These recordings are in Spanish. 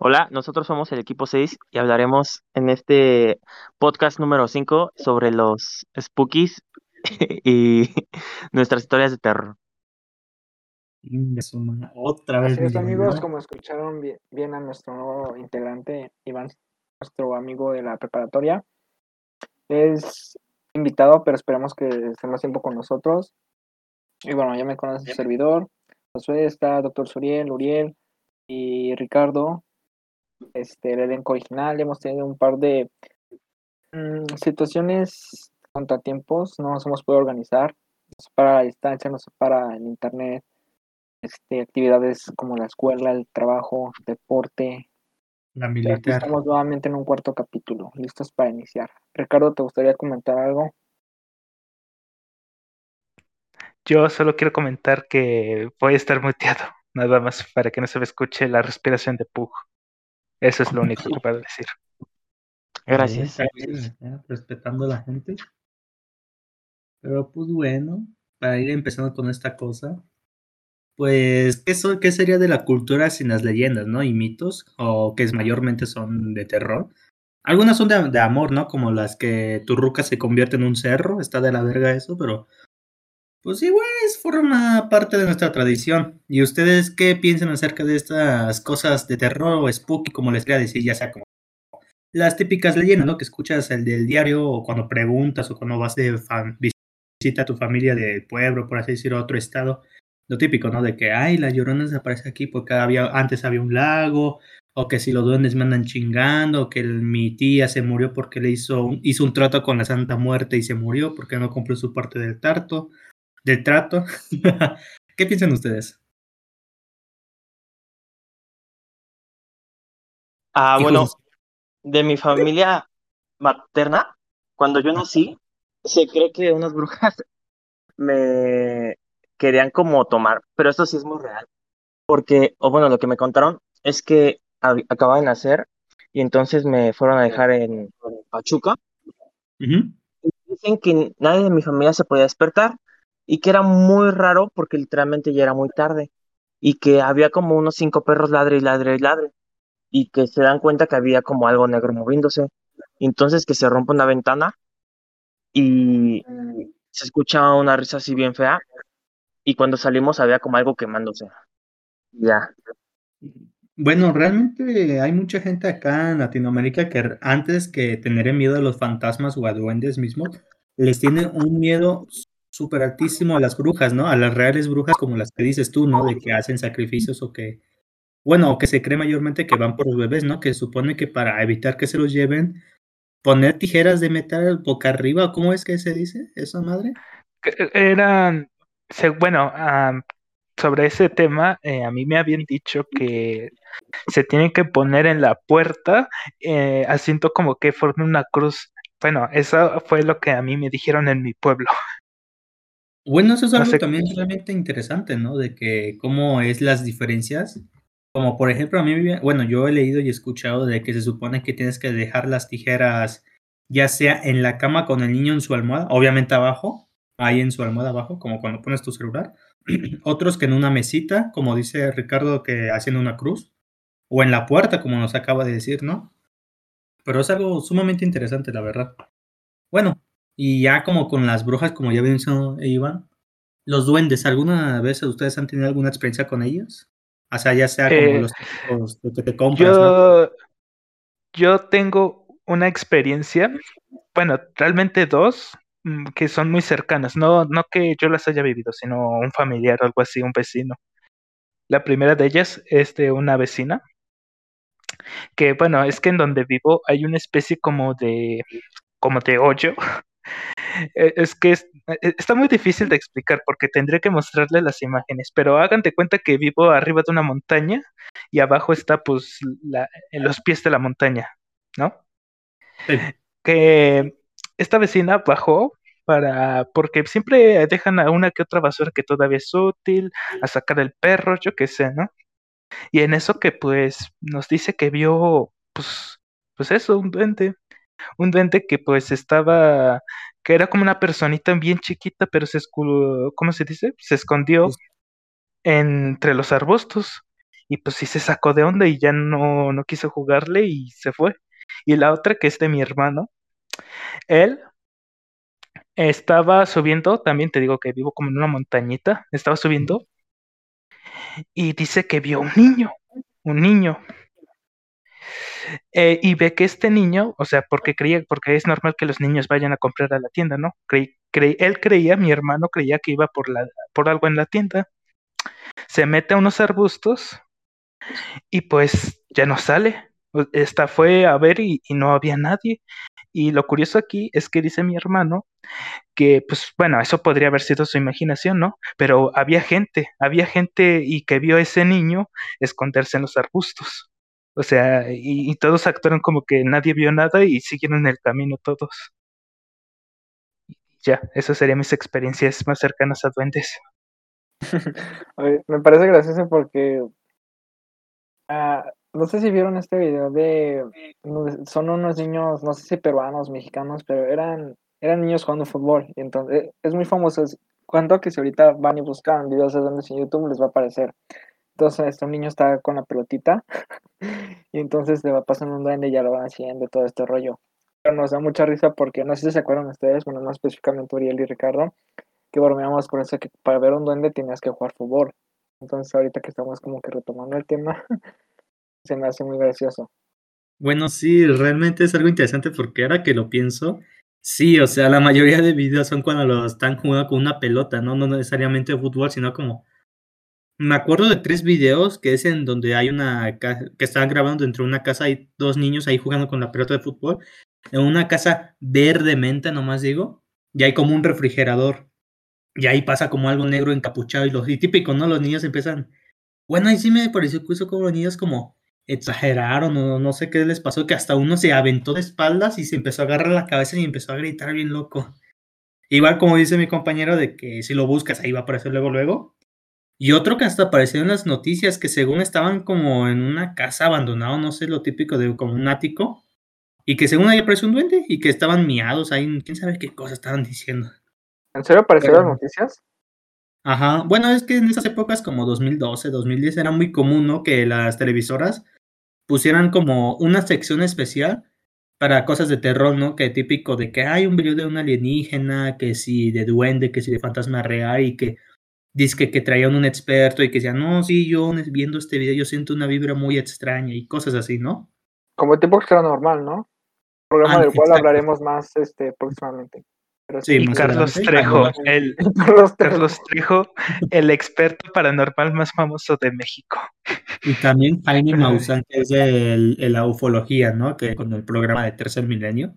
Hola, nosotros somos el equipo 6 y hablaremos en este podcast número 5 sobre los spookies y nuestras historias de terror. Otra vez Así es, amigos, como escucharon bien, bien a nuestro nuevo integrante, Iván, nuestro amigo de la preparatoria, es invitado, pero esperamos que esté más tiempo con nosotros. Y bueno, ya me conoce su servidor. Josué está Doctor Suriel, Uriel y Ricardo. Este, el elenco original. Hemos tenido un par de mm, situaciones, contratiempos, no nos hemos podido organizar. Nos separa la distancia, nos separa el internet, este, actividades como la escuela, el trabajo, deporte. La aquí militar. estamos nuevamente en un cuarto capítulo, listos para iniciar. Ricardo, ¿te gustaría comentar algo? Yo solo quiero comentar que voy a estar muteado, nada más para que no se me escuche la respiración de Pug. Eso es lo único que puedo decir. Gracias. Respetando a la gente. Pero pues bueno, para ir empezando con esta cosa, pues, ¿qué, qué sería de la cultura sin las leyendas, no? Y mitos, o que es, mayormente son de terror. Algunas son de, de amor, ¿no? Como las que tu ruca se convierte en un cerro, está de la verga eso, pero pues igual es forma parte de nuestra tradición. ¿Y ustedes qué piensan acerca de estas cosas de terror o spooky, como les quería decir, ya sea como las típicas leyendas, ¿no? Que escuchas el del diario o cuando preguntas o cuando vas de fam- visita a tu familia del pueblo, por así decirlo, a otro estado. Lo típico, ¿no? De que, ay, la llorona desaparece aquí porque había, antes había un lago, o que si los duendes me andan chingando, o que mi tía se murió porque le hizo hizo un trato con la Santa Muerte y se murió porque no cumplió su parte del tarto, del trato. ¿Qué piensan ustedes? Ah, bueno, de mi familia materna, cuando yo nací, se cree que unas brujas me querían como tomar, pero esto sí es muy real, porque, o bueno, lo que me contaron es que acababa de nacer y entonces me fueron a dejar en Pachuca. Dicen que nadie de mi familia se podía despertar y que era muy raro porque literalmente ya era muy tarde y que había como unos cinco perros ladre y ladre y ladre y que se dan cuenta que había como algo negro moviéndose. Entonces que se rompe una ventana y se escucha una risa así bien fea y cuando salimos había como algo quemándose. Ya. Bueno, realmente hay mucha gente acá en Latinoamérica que antes que tener miedo a los fantasmas o a duendes mismos, les tiene un miedo súper altísimo a las brujas, ¿no? A las reales brujas como las que dices tú, ¿no? De que hacen sacrificios o que, bueno, o que se cree mayormente que van por los bebés, ¿no? Que supone que para evitar que se los lleven, poner tijeras de metal boca arriba, ¿cómo es que se dice esa madre? Que- e, Eran, bueno, am, sobre ese tema, eh, a mí me habían dicho que se tienen que poner en la puerta, eh, haciendo como que forme una cruz. Bueno, eso fue lo que a mí me dijeron en mi pueblo. Bueno, eso es algo también realmente interesante, ¿no? De que cómo es las diferencias. Como por ejemplo, a mí, bueno, yo he leído y escuchado de que se supone que tienes que dejar las tijeras ya sea en la cama con el niño en su almohada, obviamente abajo, ahí en su almohada abajo, como cuando pones tu celular. Otros que en una mesita, como dice Ricardo, que haciendo una cruz, o en la puerta, como nos acaba de decir, ¿no? Pero es algo sumamente interesante, la verdad. Bueno, y ya como con las brujas, como ya mencionó Iván, los duendes, ¿alguna vez ustedes han tenido alguna experiencia con ellos? O sea, ya sea como Eh, los que te compras, ¿no? Yo, yo tengo una experiencia, bueno, realmente dos, mm, que son muy cercanas. No, no que yo las haya vivido, sino un familiar o algo así, un vecino. La primera de ellas es de una vecina, que bueno, es que en donde vivo hay una especie como de, como de hoyo. Eh, Es que es- eh, está muy difícil de explicar porque tendría que mostrarle las imágenes, pero hagan de cuenta que vivo arriba de una montaña y abajo está pues la, en los pies de la montaña, ¿no? Sí. Que esta vecina bajó para, porque siempre dejan a una que otra basura que todavía es útil, a sacar el perro, yo qué sé, ¿no? Y en eso que pues nos dice que vio, pues, pues eso, un duende, un duende que pues estaba, que era como una personita bien chiquita, pero se ¿cómo se dice? Se escondió entre los arbustos. y pues sí se sacó de onda y ya no, no quiso jugarle y se fue. Y la otra que es de mi hermano, él estaba subiendo, también te digo que vivo como en una montañita, estaba subiendo y dice que vio un niño, un niño. Eh, y ve que este niño, o sea, porque creía, porque es normal que los niños vayan a comprar a la tienda, ¿no? él creía, mi hermano creía que iba por, la, por algo en la tienda. Se mete a unos arbustos y pues ya no sale. Esta fue a ver y, y no había nadie. Y lo curioso aquí es que dice mi hermano que, pues bueno, eso podría haber sido su imaginación, ¿no? Pero había gente, había gente y que vio a ese niño esconderse en los arbustos. O sea, y, todos actuaron como que nadie vio nada y siguieron el camino todos. ya, esas serían mis experiencias más cercanas a duendes. me parece gracioso porque ah, no sé si vieron este video de son unos niños, no sé si peruanos, mexicanos, pero eran eran niños jugando fútbol y entonces es muy famoso. cuando que si ahorita van y buscan videos de duendes en YouTube les va a aparecer. Entonces este niño está con la pelotita y entonces le va pasando un duende y ya lo van haciendo todo este rollo. Pero nos da mucha risa porque no sé si se acuerdan ustedes, bueno, más específicamente Uriel y Ricardo, que bromeamos por eso que para ver un duende tenías que jugar fútbol. Entonces ahorita que estamos como que retomando el tema, se me hace muy gracioso. Bueno, sí, realmente es algo interesante porque ahora que lo pienso, sí, o sea, la mayoría de videos son cuando lo están jugando con una pelota, ¿no? No necesariamente fútbol, sino como... Me acuerdo de tres videos que es en donde hay una... que están grabando dentro de una casa, hay dos niños ahí jugando con la pelota de fútbol, en una casa verde menta, nomás digo, y hay como un refrigerador, y ahí pasa como algo negro encapuchado, y, los, y típico, ¿no? Los niños empiezan... Bueno, ahí sí me pareció curioso como los niños como exageraron o no sé qué les pasó, que hasta uno se aventó de espaldas y se empezó a agarrar la cabeza y empezó a gritar bien loco. Igual como dice mi compañero de que si lo buscas ahí va a aparecer luego luego. Y otro que hasta apareció en las noticias que según estaban como en una casa abandonada, no sé, lo típico de como un ático. Y que según ahí apareció un duende y que estaban miados ahí, quién sabe qué cosas estaban diciendo. ¿En serio aparecieron las noticias? Ajá, bueno, es que en esas épocas como 2012, 2010 era muy común, ¿no? Que las televisoras pusieran como una sección especial para cosas de terror, ¿no? Que típico de que hay un video de un alienígena, que si de duende, que si de fantasma real y que dice que, traían un experto y que decía, no, sí, yo viendo este video yo siento una vibra muy extraña y cosas así, ¿no? Como tipo extra normal, ¿no? Programa del cual hablaremos más este próximamente y Carlos Trejo, el, Carlos Trejo, el experto paranormal más famoso de México. Y también Jaime Maussan, que es de, la ufología, ¿no? Que con el programa de Tercer Milenio.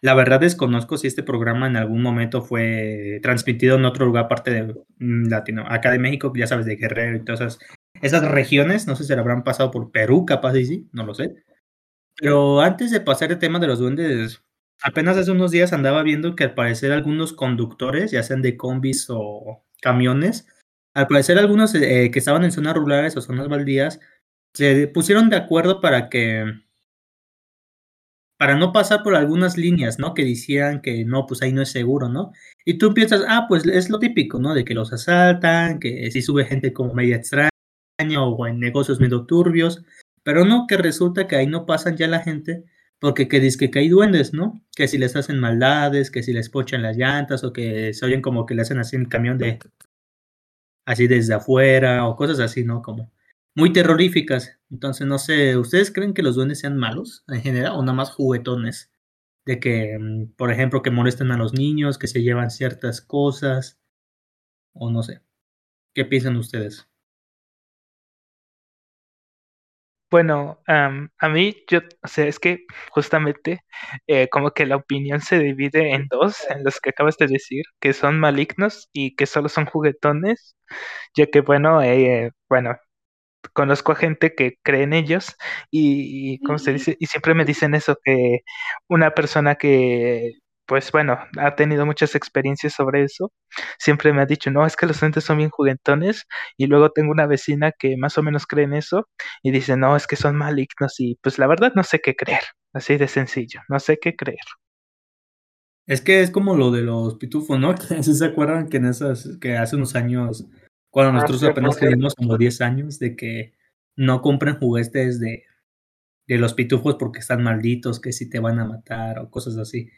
La verdad desconozco si este programa en algún momento fue transmitido en otro lugar aparte de mm, Latino, acá de México, ya sabes, de Guerrero y todas esas, esas regiones, no sé si se habrán pasado por Perú, capaz y sí, no lo sé. Pero antes de pasar el tema de los duendes, Apenas hace unos días andaba viendo que al parecer algunos conductores, ya sean de combis o camiones, al parecer algunos eh, que estaban en zonas rurales o zonas baldías, se pusieron de acuerdo para que para no pasar por algunas líneas, ¿no? Que decían que no, pues ahí no es seguro, ¿no? Y tú piensas, ah, pues es lo típico, ¿no? De que los asaltan, que si sube gente como media extraña o en negocios medio turbios, pero no, que resulta que ahí no pasan ya la gente porque que dice que hay duendes, ¿no? Que si les hacen maldades, que si les pochan las llantas o que se oyen como que le hacen así en camión de así desde afuera o cosas así, ¿no? Como muy terroríficas. Entonces, no sé, ¿ustedes creen que los duendes sean malos en general o nada más juguetones? De que, mm, por ejemplo, que molesten a los niños, que se llevan ciertas cosas o no sé. ¿Qué piensan ustedes? Bueno, a mí, yo, o sea, es que justamente eh, como que la opinión se divide en dos, en los que acabas de decir, que son malignos y que solo son juguetones, ya que, bueno, eh, bueno, conozco a gente que cree en ellos y, como se dice, y siempre me dicen eso, que una persona que pues bueno, ha tenido muchas experiencias sobre eso. Siempre me ha dicho, no, es que los duendes son bien juguetones. Y luego tengo una vecina que más o menos cree en eso y dice, no, es que son malignos. Y pues la verdad no sé qué creer. Así de sencillo, no sé qué creer. Es que es como lo de los pitufos, ¿no? ¿Se acuerdan que en esas, que hace unos años, cuando ah, nosotros apenas teníamos como 10 años, de que no compren juguetes de, de los pitufos porque están malditos, que si te van a matar o cosas así.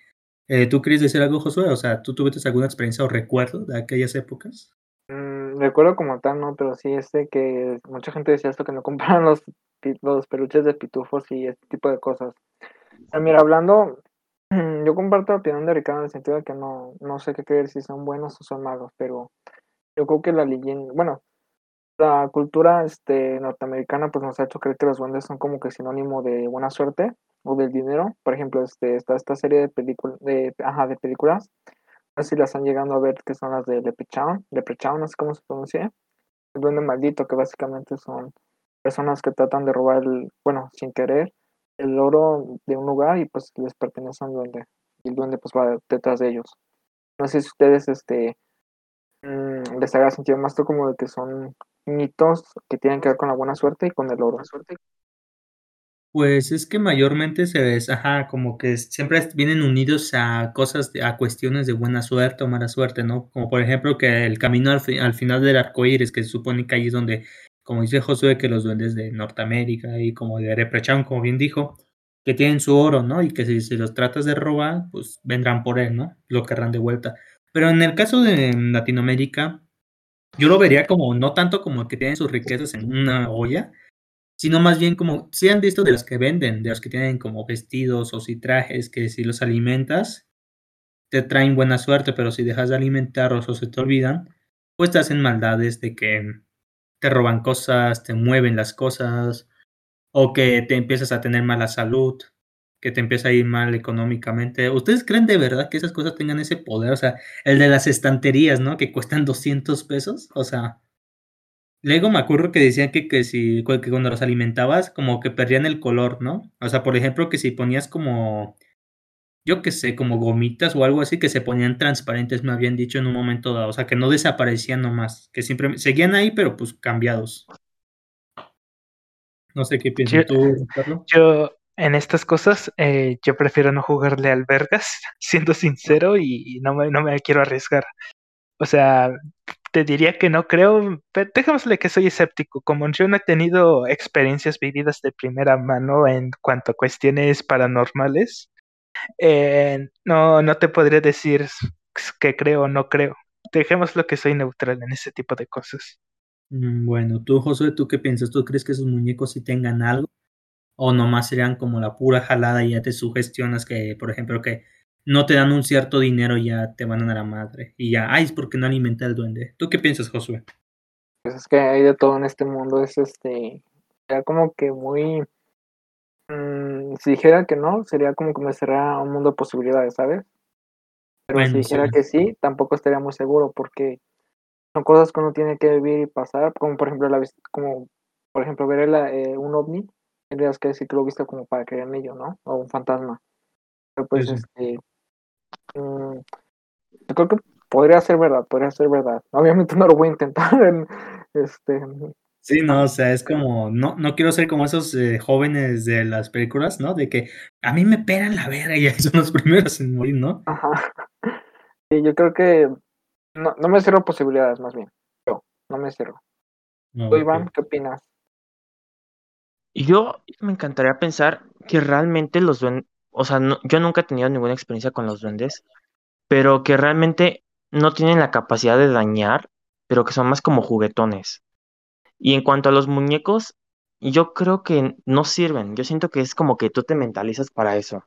Eh, ¿Tú quieres decir algo, Josué? O sea, ¿tú tuviste alguna experiencia o recuerdo de aquellas épocas? Mm, recuerdo como tal, no, pero sí este que mucha gente decía esto que no compraran los, los peluches de pitufos y este tipo de cosas. mira, hablando, yo comparto la opinión de Ricardo en el sentido de que no, no sé qué creer si son buenos o son malos, pero yo creo que la leyenda, bueno, la cultura este, norteamericana pues nos ha hecho creer que los duendes son como que sinónimo de buena suerte o del dinero. Por ejemplo, este, está esta serie de películas, de, ajá, de películas, no sé si las han llegado a ver, que son las de Leprechaun, Leprechaun, no sé cómo se pronuncia, el duende maldito, que básicamente son personas que tratan de robar, el, bueno, sin querer, el oro de un lugar y pues les pertenece a un duende. Y el duende pues va detrás de ellos. No sé si ustedes este, les haga sentido más como de que son mitos que tienen que ver con la buena suerte y con el oro. Pues es que mayormente se ve, ajá, como que siempre vienen unidos a cosas, a cuestiones de buena suerte o mala suerte, ¿no? Como por ejemplo que el camino al, al final del arco iris, que se supone que ahí es donde, como dice Josué, que los duendes de Norteamérica y como de Reprechán, como bien dijo, que tienen su oro, ¿no? Y que si, si los tratas de robar, pues vendrán por él, ¿no? Lo querrán de vuelta. Pero en el caso de Latinoamérica, yo lo vería como, no tanto como que tienen sus riquezas en una olla, sino más bien como, si han visto de los que venden, de los que tienen como vestidos o si trajes, que si los alimentas, te traen buena suerte, pero si dejas de alimentarlos o se te olvidan, pues te hacen maldades de que te roban cosas, te mueven las cosas, o que te empiezas a tener mala salud, que te empieza a ir mal económicamente. ¿Ustedes creen de verdad que esas cosas tengan ese poder? O sea, el de las estanterías, ¿no? Que cuestan 200 pesos. O sea, Luego me acuerdo que decían que, que, si, que cuando los alimentabas, como que perdían el color, ¿no? O sea, por ejemplo, que si ponías como, yo qué sé, como gomitas o algo así, que se ponían transparentes, me habían dicho en un momento dado. O sea, que no desaparecían nomás, que siempre seguían ahí, pero pues cambiados. No sé qué piensas tú, Carlos. Yo, en estas cosas, eh, yo prefiero no jugarle al vergas, siendo sincero, y, no, me, no me quiero arriesgar. O sea, te diría que no creo, pero déjamosle que soy escéptico. Como yo no he tenido experiencias vividas de primera mano en cuanto a cuestiones paranormales, eh, no, no te podría decir que creo o no creo. Dejémoslo que soy neutral en ese tipo de cosas. Mm, bueno, tú, José, ¿tú qué piensas? ¿Tú crees que esos muñecos sí tengan algo? ¿O nomás serían como la pura jalada y ya te sugestionas que, por ejemplo, que no te dan un cierto dinero ya te van a dar a madre. Y ya, ay, es porque no alimenta el duende. ¿Tú qué piensas, Josué? Pues es que hay de todo en este mundo, es este, ya como que muy, mmm, si dijera que no, sería como que me cerrara un mundo de posibilidades, ¿sabes? Pero bueno, si dijera sí. que sí, tampoco estaría muy seguro porque son cosas que uno tiene que vivir y pasar, como por ejemplo, la, como por ejemplo ver el, eh, un ovni, tendrías que decir que lo viste como para creer en ello, ¿no? O un fantasma. Pero pues sí, sí. este Mm, yo creo que podría ser verdad, podría ser verdad. Obviamente no lo voy a intentar. En, este, Sí, no, o sea, es como, no, no quiero ser como esos eh, jóvenes de las películas, ¿no? De que a mí me pegan la verga y son los primeros en morir, ¿no? Ajá. Sí, yo creo que no, no me cierro posibilidades, más bien. Yo, no me cierro. No, ¿Tú, Iván, okay. qué opinas? Yo me encantaría pensar que realmente los duendes, o sea, no, yo nunca he tenido ninguna experiencia con los duendes, pero que realmente no tienen la capacidad de dañar, pero que son más como juguetones. Y en cuanto a los muñecos, yo creo que no sirven. Yo siento que es como que tú te mentalizas para eso.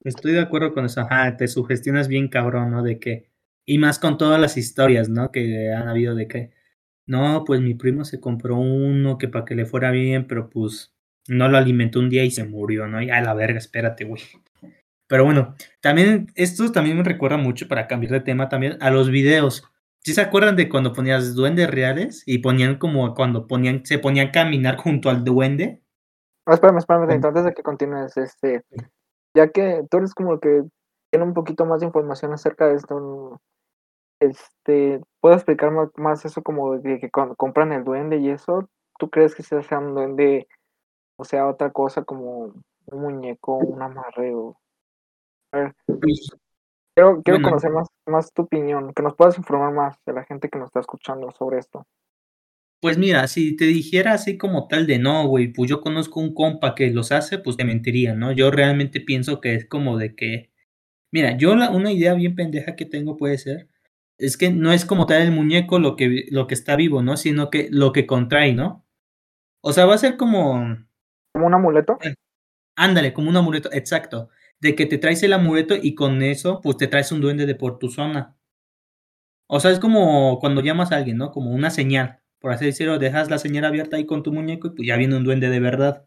Estoy de acuerdo con eso. Ajá, te sugestionas bien cabrón, ¿no? De que. Y más con todas las historias, ¿no? Que han habido de que. No, pues mi primo se compró uno que para que le fuera bien, pero pues no lo alimentó un día y se murió, ¿no? Y a la verga, espérate, güey. Pero bueno, también, esto también me recuerda mucho, para cambiar de tema también, a los videos. ¿Sí se acuerdan de cuando ponías duendes reales y ponían como cuando ponían, se ponían a caminar junto al duende? Oh, espérame, espérame, antes de que continúes, este, ya que tú eres como que tiene un poquito más de información acerca de esto, este, ¿puedo explicar más, más eso como de que compran el duende y eso? ¿Tú crees que se sea un duende o sea otra cosa como un muñeco, un amarreo. A ver, quiero, quiero bueno. conocer más, más tu opinión, que nos puedas informar más de la gente que nos está escuchando sobre esto. Pues mira, si te dijera así como tal de no, güey, pues yo conozco un compa que los hace, pues te mentiría, ¿no? Yo realmente pienso que es como de que, mira, yo la, una idea bien pendeja que tengo puede ser, es que no es como tal el muñeco lo que, lo que está vivo, ¿no? Sino que lo que contrae, ¿no? O sea, va a ser como, ¿Como un amuleto? ándale, como un amuleto, exacto, de que te traes el amuleto y con eso, pues te traes un duende de por tu zona. O sea, es como cuando llamas a alguien, ¿no? Como una señal, por así decirlo, dejas la señal abierta ahí con tu muñeco y pues ya viene un duende de verdad.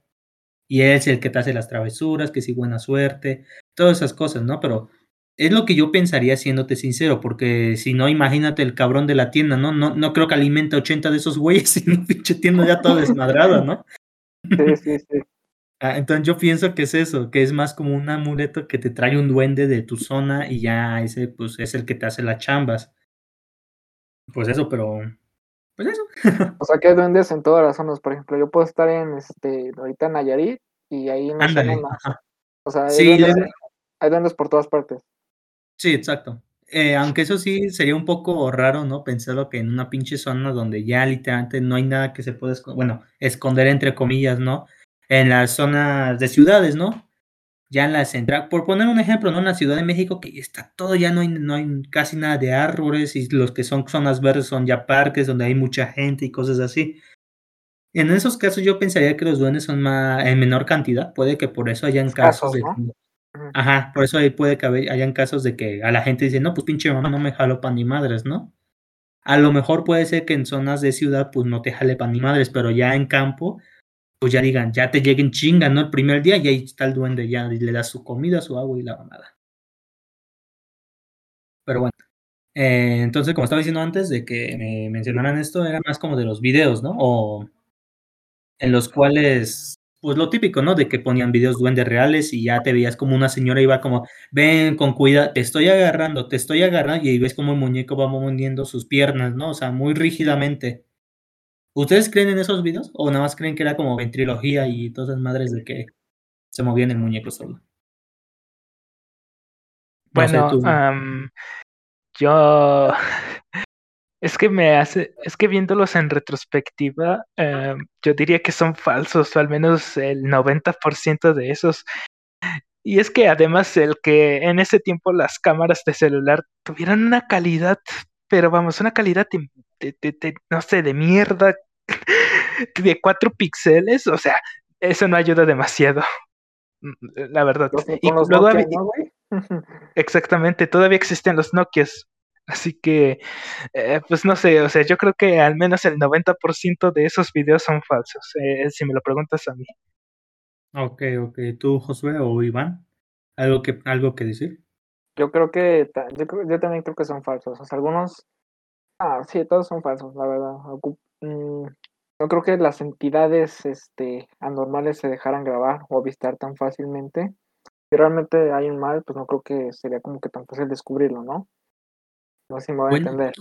Y es el que te hace las travesuras, que sí, buena suerte, todas esas cosas, ¿no? Pero es lo que yo pensaría, siéndote sincero, porque si no, imagínate el cabrón de la tienda, ¿no? No, no creo que alimente 80 de esos güeyes y una pinche tienda ya toda desmadrada, ¿no? Sí, sí, sí. Ah, entonces yo pienso que es eso, que es más como un amuleto que te trae un duende de tu zona y ya ese pues es el que te hace las chambas. Pues eso, pero pues eso. O sea, que hay duendes en todas las zonas. Por ejemplo, yo puedo estar en, este, ahorita en Nayarit y ahí en la zona, ajá. O sea, hay, Sí, duendes, le- hay duendes por todas partes. Sí, exacto. Eh, aunque eso sí sería un poco raro, ¿no? Pensarlo que en una pinche zona donde ya literalmente no hay nada que se pueda esconder, bueno, esconder entre comillas, ¿no? En las zonas de ciudades, ¿no? Ya en la central, por poner un ejemplo, ¿no? En la Ciudad de México, que está todo, ya no hay, no hay casi nada de árboles y los que son zonas verdes son ya parques donde hay mucha gente y cosas así. En esos casos yo pensaría que los duendes son más, en menor cantidad, puede que por eso hayan casos Escasos, de... Ajá, por eso ahí puede que hayan casos de que a la gente dice, no, pues pinche mamá no me jaló pan ni madres, ¿no? A lo mejor puede ser que en zonas de ciudad pues no te jale pan ni madres, pero ya en campo, pues ya digan, ya te lleguen chinga, ¿no? El primer día y ahí está el duende, ya le das su comida, su agua y la mamada. Pero bueno, eh, entonces como estaba diciendo antes de que me mencionaran esto, era más como de los videos, ¿no? O en los cuales, pues lo típico, ¿no? De que ponían videos duendes reales y ya te veías como una señora iba como, ven con cuidado, te estoy agarrando, te estoy agarrando, y ves como el muñeco va moviendo sus piernas, ¿no? O sea, muy rígidamente. ¿Ustedes creen en esos videos? ¿O nada más creen que era como ventriloquía y todas esas madres de que se movían el muñeco solo? No sé, Bueno, tú. yo es que me hace, es que viéndolos en retrospectiva, em, yo diría que son falsos, o al menos el 90% de esos. Y es que además el que en ese tiempo las cámaras de celular tuvieran una calidad, pero vamos, una calidad de, de- de- de, no sé, de mierda, de 4 píxeles, o sea, eso no ayuda demasiado, mm, la verdad. Y los luego Nokia, había- ¿no, güey? Exactamente, todavía existen los Nokias. Así que, eh, pues no sé, o sea, yo creo que al menos el 90% de esos videos son falsos, eh, si me lo preguntas a mí. Ok, ok. ¿Tú, Josué o Iván? ¿Algo que, algo que decir? Yo creo que, yo, creo- yo también creo que son falsos. O sea, algunos, ah, sí, todos son falsos, la verdad. Mm, no creo que las entidades, este, anormales se dejaran grabar o avistar tan fácilmente. Si realmente hay un mal, pues no creo que sería como que tan fácil descubrirlo, ¿no? No sé si me voy a Bueno, entender.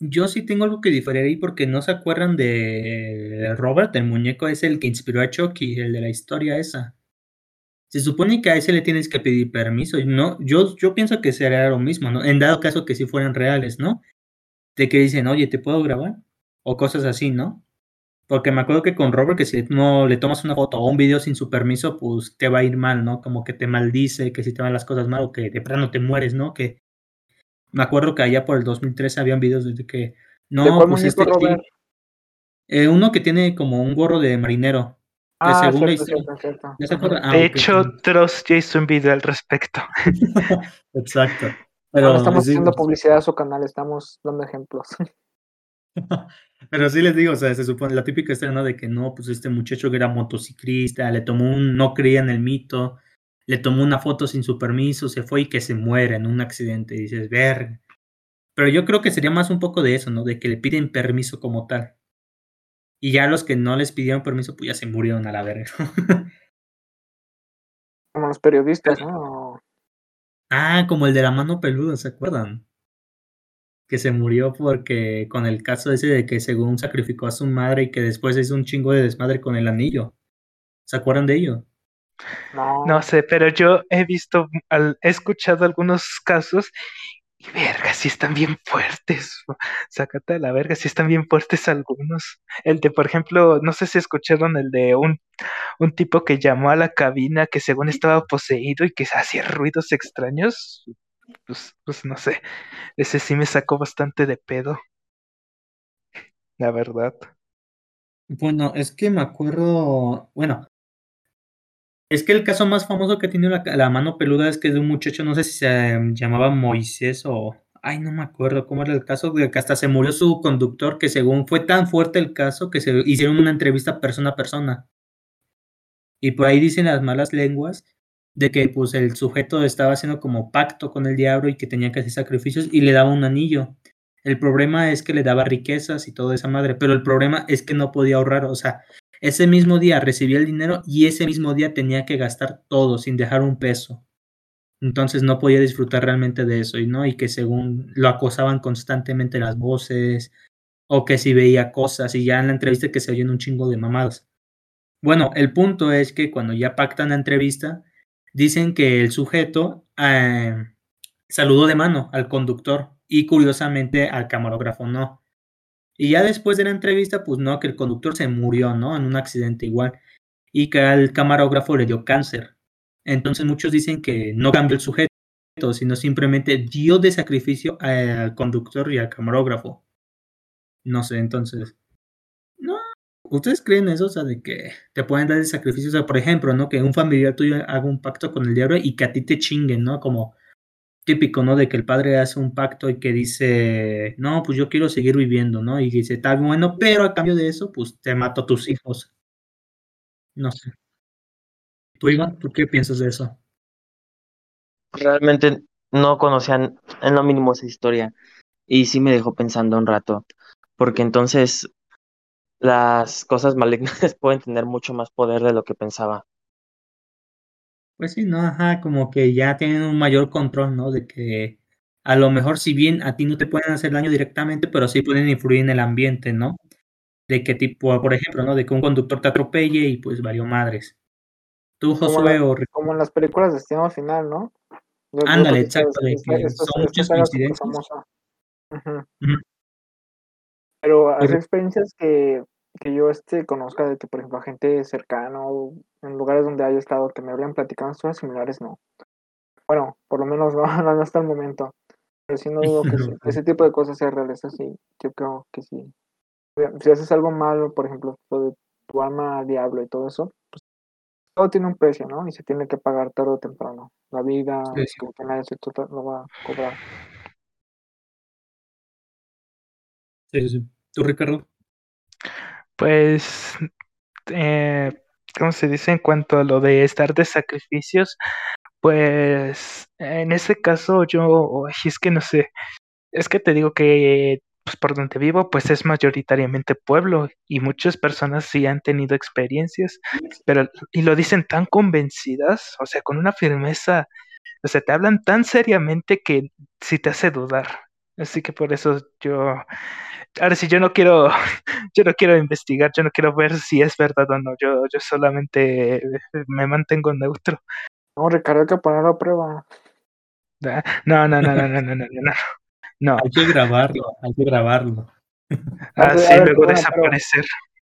yo sí tengo algo que diferir ahí porque no se acuerdan de Robert, el muñeco es el que inspiró a Chucky, el de la historia esa. Se supone que a ese le tienes que pedir permiso. No, yo, yo pienso que sería lo mismo, ¿no? En dado caso que si fueran reales, ¿no? De que dicen, oye, ¿te puedo grabar? O cosas así, ¿no? Porque me acuerdo que con Robert, que si no le tomas una foto o un video sin su permiso, pues te va a ir mal, ¿no? Como que te maldice, que si te van las cosas mal o que de plano te mueres, ¿no? Que me acuerdo que allá por el 2013 habían videos de que, ¿De no, cuál pues este Robert? eh, uno que tiene como un gorro de marinero, que Ah, según la cierto, historia, cierto, cierto. ¿ya se Ajá. acuerdan? Ah, De hecho, sí. Dross ya hizo un video al respecto. Exacto. No Pero estamos digo, haciendo publicidad a su canal, estamos dando ejemplos. pero sí les digo, o sea, se supone la típica ¿no? De que no, pues este muchacho que era motociclista, le tomó un, no creía en el mito, le tomó una foto sin su permiso, se fue y que se muere en un accidente. Y dices, ver. Pero yo creo que sería más un poco de eso, ¿no? De que le piden permiso como tal. Y ya los que no les pidieron permiso, pues ya se murieron a la verga. Como los periodistas, ¿no? ah, como el de la mano peluda, ¿se acuerdan? Que se murió porque con el caso ese de que según sacrificó a su madre y que después hizo un chingo de desmadre con el anillo. ¿Se acuerdan de ello? No. No sé, pero yo he visto, al- he escuchado algunos casos Y verga, sí están bien fuertes. Sácate a la verga, sí están bien fuertes algunos. El de, por ejemplo, no sé si escucharon el de un, un tipo que llamó a la cabina que según estaba poseído y que hacía ruidos extraños. Pues, pues no sé. Ese sí me sacó bastante de pedo. La verdad. Bueno, es que me acuerdo, bueno, es que el caso más famoso que tiene la, mano peluda es que es de un muchacho, no sé si se llamaba Moisés o, ay, no me acuerdo cómo era el caso, que hasta se murió su conductor, que según fue tan fuerte el caso que se hicieron una entrevista persona a persona. Y por ahí dicen las malas lenguas de que pues el sujeto estaba haciendo como pacto con el diablo y que tenía que hacer sacrificios y le daba un anillo. El problema es que le daba riquezas y toda esa madre, pero el problema es que no podía ahorrar, o sea, ese mismo día recibía el dinero y ese mismo día tenía que gastar todo sin dejar un peso. Entonces no podía disfrutar realmente de eso y no y que según lo acosaban constantemente las voces o que si veía cosas y ya en la entrevista que se oyen un chingo de mamadas. Bueno, el punto es que cuando ya pactan la entrevista dicen que el sujeto eh, saludó de mano al conductor y curiosamente al camarógrafo no. Y ya después de la entrevista, pues no, que el conductor se murió, ¿no? En un accidente igual. Y que al camarógrafo le dio cáncer. Entonces muchos dicen que no cambió el sujeto, sino simplemente dio de sacrificio al conductor y al camarógrafo. No sé, entonces. No, ¿ustedes creen eso? O sea, de que te pueden dar de sacrificio. O sea, por ejemplo, ¿no? Que un familiar tuyo haga un pacto con el diablo y que a ti te chinguen, ¿no? Como típico, ¿no? De que el padre hace un pacto y que dice, no, pues yo quiero seguir viviendo, ¿no? Y dice, está bueno, pero a cambio de eso, pues te mato a tus hijos. No sé. ¿Tú, Iván, tú qué piensas de eso? Realmente no conocían en lo mínimo esa historia y sí me dejó pensando un rato, porque entonces las cosas malignas pueden tener mucho más poder de lo que pensaba. Pues sí, ¿no? Ajá, como que ya tienen un mayor control, ¿no? De que a lo mejor si bien a ti no te pueden hacer daño directamente, pero sí pueden influir en el ambiente, ¿no? De qué tipo, por ejemplo, ¿no? De que un conductor te atropelle y pues valió madres. Tú, Como, Josué, o como en las películas de Destino Final, ¿no? Yo Ándale, exacto, de que son muchas coincidencias. Pero hay Correcto. experiencias que, que yo este, conozca de que, por ejemplo, a gente cercana o en lugares donde haya estado que me habrían platicado historias similares, no. Bueno, por lo menos no, no hasta el momento. Pero sí no dudo que, sí- ese tipo de cosas sean reales, así. Yo creo que sí. Si haces algo malo, por ejemplo, lo de tu alma al diablo y todo eso, pues todo tiene un precio, ¿no? Y se tiene que pagar tarde o temprano. La vida, Sí, sí. que nadie se lo va a cobrar. Sí, sí, sí. ¿Tú, Ricardo? Pues, eh, ¿cómo se dice en cuanto a lo de estar de sacrificios? Pues, en ese caso yo, es que no sé, es que te digo que pues, por donde vivo, pues es mayoritariamente pueblo y muchas personas sí han tenido experiencias, pero y lo dicen tan convencidas, o sea, con una firmeza, o sea, te hablan tan seriamente que sí te hace dudar. Así que por eso yo, ahora sí, yo no quiero, yo no quiero investigar, yo no quiero ver si es verdad o no, yo, yo solamente me mantengo neutro. No, Ricardo, hay que ponerlo a prueba. Ah, No, no, no, no, no, no, no, no. No, Hay que grabarlo, hay que grabarlo. A ver, así a ver, luego desaparecer.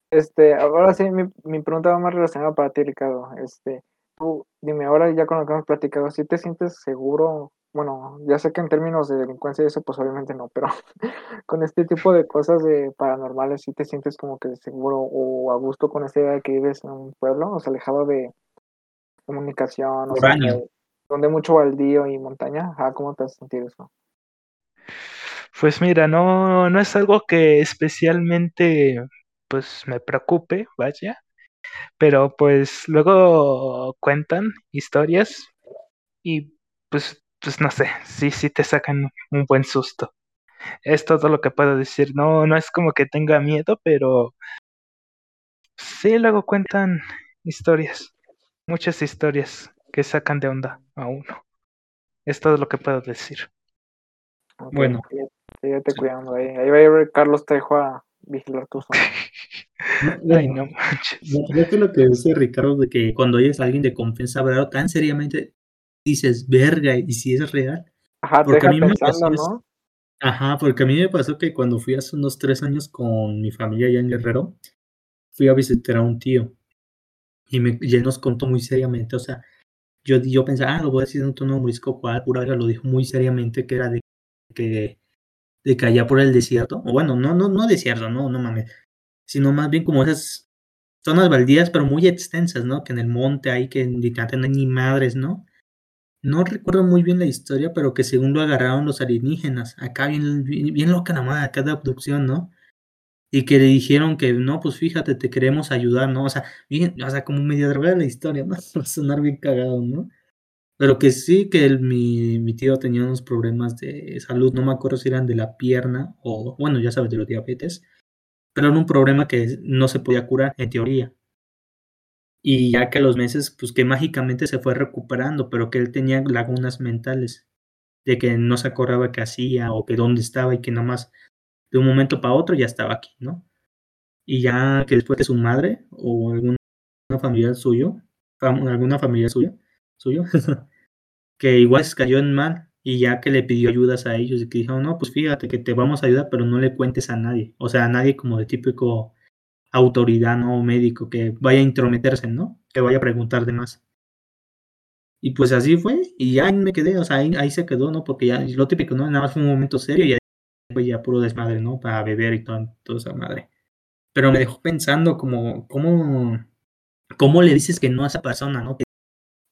Este, ahora sí, mi, mi pregunta va más relacionada para ti, Ricardo. Este, tú, dime, ahora ya con lo que hemos platicado, ¿sí te sientes seguro? Bueno, ya sé que en términos de delincuencia y eso, pues obviamente no, pero con este tipo de cosas de paranormales, ¿sí te sientes como que seguro o a gusto con esta idea de que vives en un pueblo, o sea, alejado de comunicación, o sea, donde mucho baldío y montaña? Ajá, ¿cómo te has sentido eso? Pues mira, no, no es algo que especialmente pues me preocupe, vaya, pero pues luego cuentan historias y pues, pues no sé, sí, sí te sacan un buen susto. Es todo lo que puedo decir. No, no es como que tenga miedo, pero sí luego cuentan historias, muchas historias que sacan de onda a uno. Es todo lo que puedo decir. Bueno. sí, síguete cuidando ahí. Ahí va a ir Carlos Trejo a vigilar tu zona. Ay, no manches. Yo creo que lo que dice Ricardo de que cuando oyes a alguien de confianza hablar tan seriamente, dices, verga, y si es real, Ajá, Porque a mí me pasó. Ajá, porque a mí me pasó que cuando fui hace unos tres años con mi familia allá en Guerrero, fui a visitar a un tío y, me, y él nos contó muy seriamente, o sea, yo, yo pensaba, ah, lo voy a decir en un tono humorístico, cual, pura verga, lo dijo muy seriamente, que era de que, de que allá por el desierto, o bueno, no, no, no desierto, no, no mames, sino más bien como esas zonas baldías, pero muy extensas, ¿no? Que en el monte hay que literalmente no hay ni madres, ¿no? No recuerdo muy bien la historia, pero que según lo agarraron los alienígenas, acá bien, loca la madre, acá de abducción, ¿no? Y que le dijeron que, no, pues fíjate, te queremos ayudar, ¿no? O sea, bien, o sea, como medio drogada la historia, ¿no? Va a sonar bien cagado, ¿no? Pero que sí que mi, mi tío tenía unos problemas de salud, no me acuerdo si eran de la pierna o, bueno, ya sabes, de los diabetes, pero era un problema que no se podía curar, en teoría. Y ya que los meses, pues que mágicamente se fue recuperando, pero que él tenía lagunas mentales, de que no se acordaba qué hacía o que dónde estaba y que nada más de un momento para otro ya estaba aquí, ¿no? Y ya que después de su madre o alguna familia suyo, alguna familia suya, suyo, que igual se cayó en mal y ya que le pidió ayudas a ellos y que dijeron, no, pues fíjate que te vamos a ayudar, pero no le cuentes a nadie, o sea, a nadie como de típico autoridad, ¿no? Médico, que vaya a intrometerse, ¿no? Que vaya a preguntar de más. Y pues así fue, y ya me quedé, o sea, ahí, ahí se quedó, ¿no? Porque ya lo típico, ¿no? Nada más fue un momento serio y ya fue ya puro desmadre, ¿no? Para beber y todo, toda esa madre. Pero me dejó pensando como, ¿cómo, cómo le dices que no a esa persona, ¿no? Que-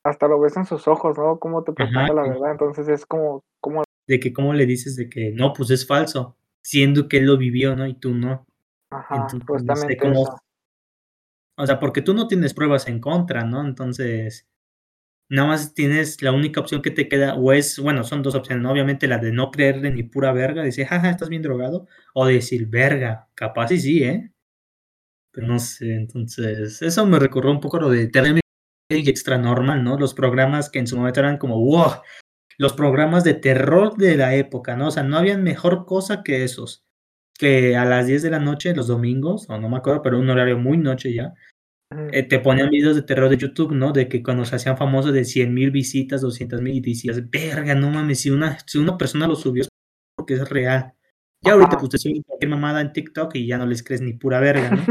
Hasta lo ves en sus ojos, ¿no? Cómo te presenta la verdad. Entonces es como, como de que cómo le dices de que no, pues es falso, siendo que él lo vivió, ¿no? Y tú no. Ajá, Entonces, justamente eso. O sea, porque tú no tienes pruebas en contra, ¿no? Entonces, nada más tienes la única opción que te queda, o es, bueno, son dos opciones, ¿no? Obviamente la de no creerle ni pura verga, decir, jaja, estás bien drogado, o decir, verga, capaz y sí, ¿eh? Pero no sé, entonces, eso me recordó un poco lo de Terrible y Extra Normal, ¿no? Los programas que en su momento eran como, wow, los programas de terror de la época, ¿no? O sea, no habían mejor cosa que esos. Que a las 10 de la noche, los domingos, o no me acuerdo, pero un horario muy noche ya, eh, te ponían videos de terror de YouTube, ¿no? De que cuando se hacían famosos de 100 mil visitas, 200 mil, y decías, verga, no mames, si una, si una persona lo subió es porque es real. Ya ahorita pues te suben cualquier mamada en TikTok y ya no les crees ni pura verga, ¿no?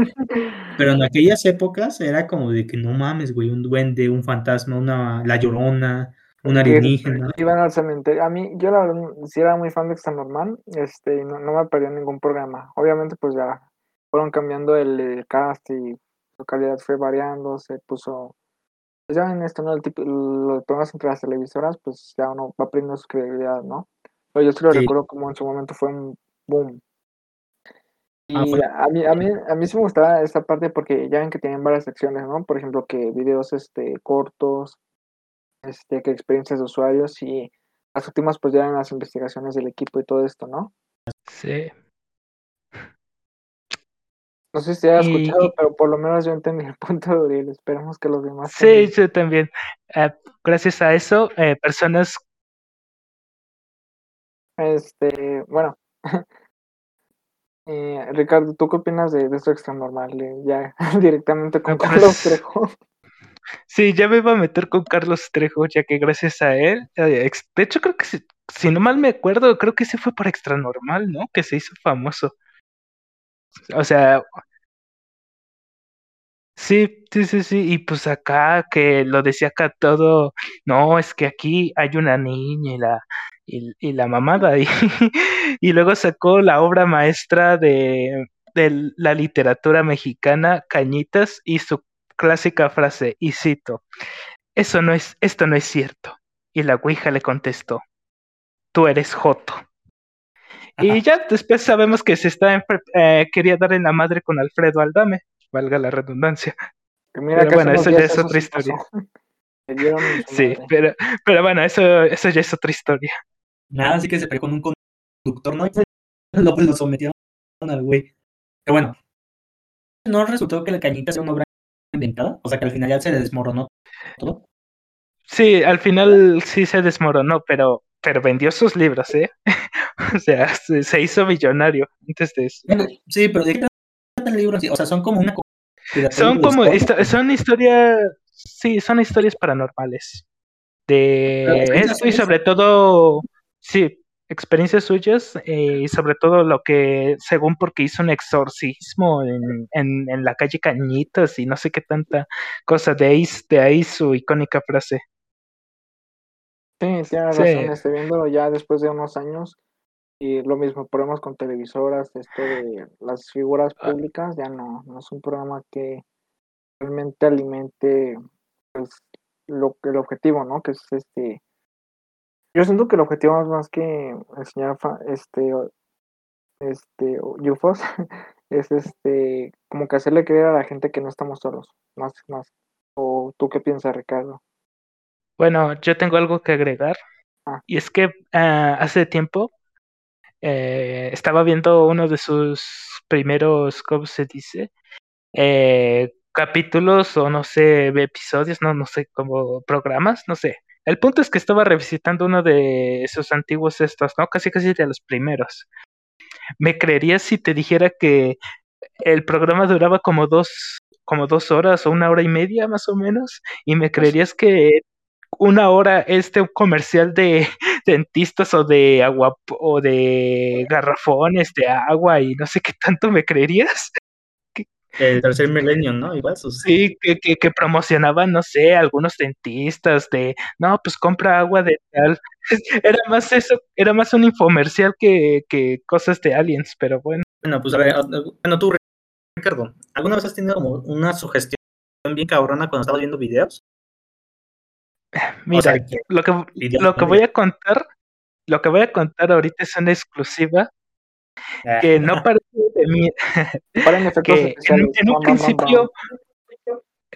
Pero en aquellas épocas era como de que no mames, güey, un duende, un fantasma, una, la llorona, un Que alienígena. Iban al cementerio. A mí, yo la verdad, sí era muy fan de Extra Normal, este, y no, no me perdía ningún programa. Obviamente, pues ya fueron cambiando el, el cast y su calidad fue variando, se puso. Pues ya en esto, ¿no? El tipo, los programas entre las televisoras, pues ya uno va perdiendo su credibilidad, ¿no? Pero yo sí lo Sí. recuerdo como en su momento fue un boom. Ah, Y fue- a mí, a mí, a mí sí me gustaba esta parte porque ya ven que tienen varias secciones, ¿no? Por ejemplo, que videos este, cortos, este, que experiencias de usuarios y las últimas pues ya eran las investigaciones del equipo y todo esto, ¿no? Sí. No sé si has Y- escuchado, pero por lo menos yo entendí el punto de Uriel. Esperemos que los demás Sí, también. yo también. Eh, gracias a eso, eh, personas Este, bueno. Eh, Ricardo, ¿tú qué opinas de, de esto extra normal? Eh, ya directamente con Ah, pues- Carlos Trejo. Sí, ya me iba a meter con Carlos Trejo, ya que gracias a él, de hecho creo que si, no mal me acuerdo, creo que sí fue por Extra Normal, ¿no? Que se hizo famoso. O sea, sí, sí, sí, sí, y pues acá que lo decía acá todo, no, es que aquí hay una niña y la, y, la mamada, y, y luego sacó la obra maestra de la literatura mexicana, Cañitas, y su clásica frase, y cito, eso no es, esto no es cierto. Y la Ouija le contestó, tú eres Joto. Y ya después sabemos que se está eh, quería dar en la madre con Alfredo Aldame, valga la redundancia. Que mira Pero que bueno, eso ya es otra historia. Sí, pero, pero bueno, eso, eso ya es otra historia. Nada, así que se pegó con un conductor, ¿no? Lo, lo sometieron al güey. Pero bueno, ¿no resultó que la cañita sea una obra inventada? O sea, que al final ya se desmoronó todo. Sí, al final sí se desmoronó, pero, pero vendió sus libros, ¿eh? O sea, se, se hizo millonario antes de eso. Sí, pero ¿de qué trata el libro? así? O sea, son como una Son como, histo- son historias, sí, son historias paranormales. De Pero, ¿qué esto y sobre todo, sí, experiencias suyas eh, y sobre todo lo que, según porque hizo un exorcismo en, en, en, la calle Cañitas y no sé qué tanta cosa, de ahí, de ahí su icónica frase. Sí, tiene razón, estoy viendo ya después de unos años y lo mismo, problemas con televisoras, esto de las figuras ah. públicas, ya no, no es un programa que realmente alimente pues, lo, el objetivo, ¿no? Que es este yo siento que el objetivo más que enseñar este, este, UFOs, es este, como que hacerle creer a la gente que no estamos solos, más, más. ¿O tú qué piensas, Ricardo? Bueno, yo tengo algo que agregar. Ah. Y es que ah, hace tiempo eh, estaba viendo uno de sus primeros, ¿cómo se dice? Eh, capítulos o no sé, episodios, no, no sé, como programas, no sé, el punto es que estaba revisitando uno de sus antiguos estos, ¿no? Casi casi de los primeros. ¿Me creerías si te dijera que el programa duraba como dos, como dos horas o una hora y media más o menos? ¿Y me creerías que una hora este comercial de dentistas o de agua o de garrafones de agua y no sé qué tanto me creerías? El tercer milenio, ¿no? Igual Sí, que, que, que, promocionaban, no sé, algunos dentistas de, no, pues compra agua de tal. Era más eso, era más un infomercial que, que cosas de aliens, pero bueno. Bueno, pues a ver, bueno, tú, Ricardo, ¿alguna vez has tenido como una sugestión bien cabrona cuando estabas viendo videos? Mira, lo que, lo que voy a contar, lo que voy a contar ahorita es una exclusiva que no parece de mí. que en, un principio,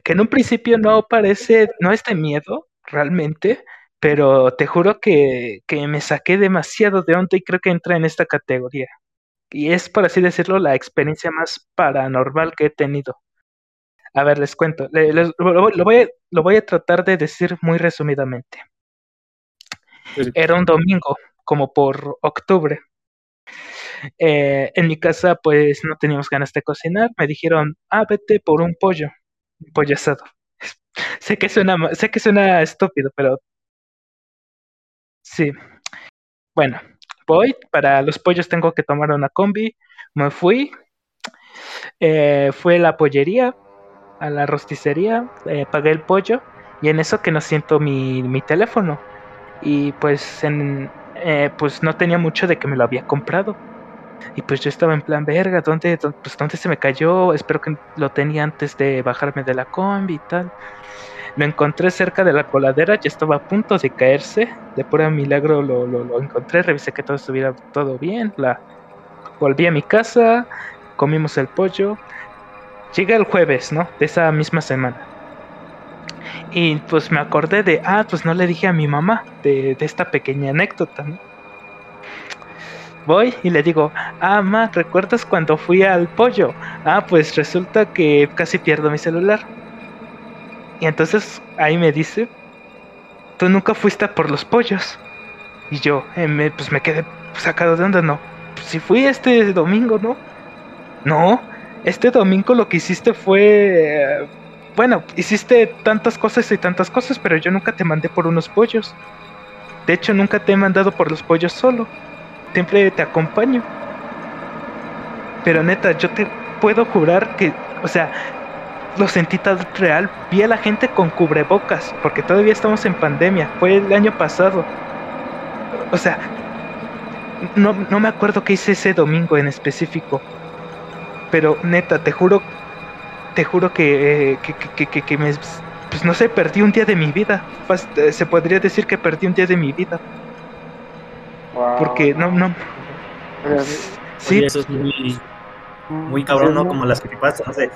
que en un principio no parece, no es de miedo realmente, pero te juro que, que me saqué demasiado de onda y creo que entra en esta categoría. Y es, por así decirlo, la experiencia más paranormal que he tenido. A ver, les cuento. lo, voy a, lo voy a tratar de decir muy resumidamente. Era un domingo, como por octubre. Eh, en mi casa, pues no teníamos ganas de cocinar. Me dijeron, ah, vete por un pollo, un pollo asado. sé que suena, sé que suena estúpido, pero sí. Bueno, voy. Para los pollos tengo que tomar una combi. Me fui. Eh, fui a la pollería, a la rosticería, eh, pagué el pollo y en eso que no siento mi, mi teléfono. Y pues, en, pues no tenía mucho de que me lo había comprado. Y pues yo estaba en plan, verga, ¿dónde, pues, ¿dónde se me cayó? Espero que lo tenía antes de bajarme de la combi y tal. Lo encontré cerca de la coladera, ya estaba a punto de caerse. De pura milagro lo, lo, encontré, revisé que todo estuviera todo bien. La... Volví a mi casa, comimos el pollo. Llegué el jueves, ¿no? De esa misma semana. Y pues me acordé de, ah, pues no le dije a mi mamá de, de esta pequeña anécdota, ¿no? Voy y le digo, ah, ma, ¿recuerdas cuando fui al pollo? Ah, pues resulta que casi pierdo mi celular. Y entonces ahí me dice, tú nunca fuiste por los pollos. Y yo, eh, me, pues me quedé sacado de onda, no. Pues si fui este domingo, ¿no? No, este domingo lo que hiciste fue... bueno, hiciste tantas cosas y tantas cosas, pero yo nunca te mandé por unos pollos. De hecho, nunca te he mandado por los pollos solo siempre te acompaño. Pero neta, yo te puedo jurar que, o sea, lo sentí tan real. Vi a la gente con cubrebocas, porque todavía estamos en pandemia. Fue el año pasado. O sea, no, no me acuerdo qué hice ese domingo en específico. Pero neta, te juro, te juro que, que, que, que, que me, pues no sé, perdí un día de mi vida. Se podría decir que perdí un día de mi vida. Porque no, no. Sí. eso es muy, muy cabrón, ¿no? Como las que pasan, no sé.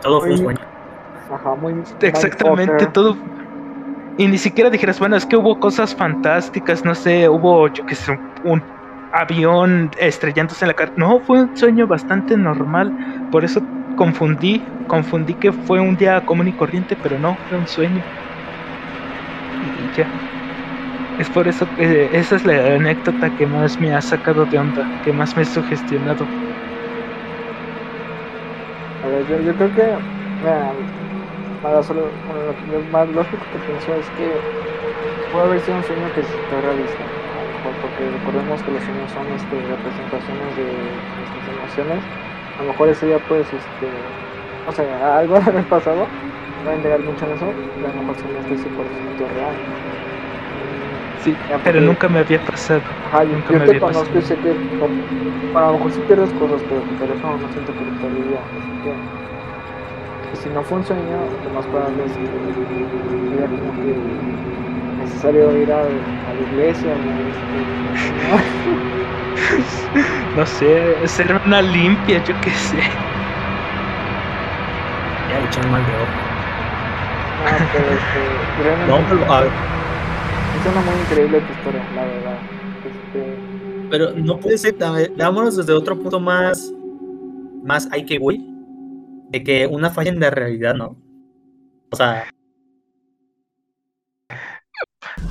Todo fue un sueño. Ajá, muy. Exactamente, todo. Y ni siquiera dijeras, bueno, es que hubo cosas fantásticas, no sé, hubo, yo que sé, un avión estrellándose en la cara. No, fue un sueño bastante normal. Por eso confundí, confundí que fue un día común y corriente, pero no, fue un sueño. Y ya. Es por eso que esa es la anécdota que más me ha sacado de onda, que más me ha sugestionado. A ver, yo, creo que mira, solo, lo más lógico que pienso es que puede haber sido un sueño que se realista. porque recordemos que los sueños son este, representaciones de nuestras emociones. A lo mejor ese día, pues, este, o sea, algo en el pasado, va a indagar mucho en eso, pero a lo mejor soñaste 100% real. Sí, pero nunca me había pasado. Ajá, yo, Nunca yo me te había conozco y pasado. sé que no- a lo mejor sí pierdes cosas, pero tu teléfono no siento que lo perdería. Así que, que si no fue un sueño, lo más probable es que sería como que necesario ir a, a la iglesia. ¿no? No sé, hacer una limpia, yo qué sé. Ya echan mal de ojo. no, pero este, No, pero, a ver, suena muy increíble tu historia, la verdad. Este, pero no puede ser, vámonos desde otro punto más, más hay que güey, de que una falla en la realidad, ¿no? O sea,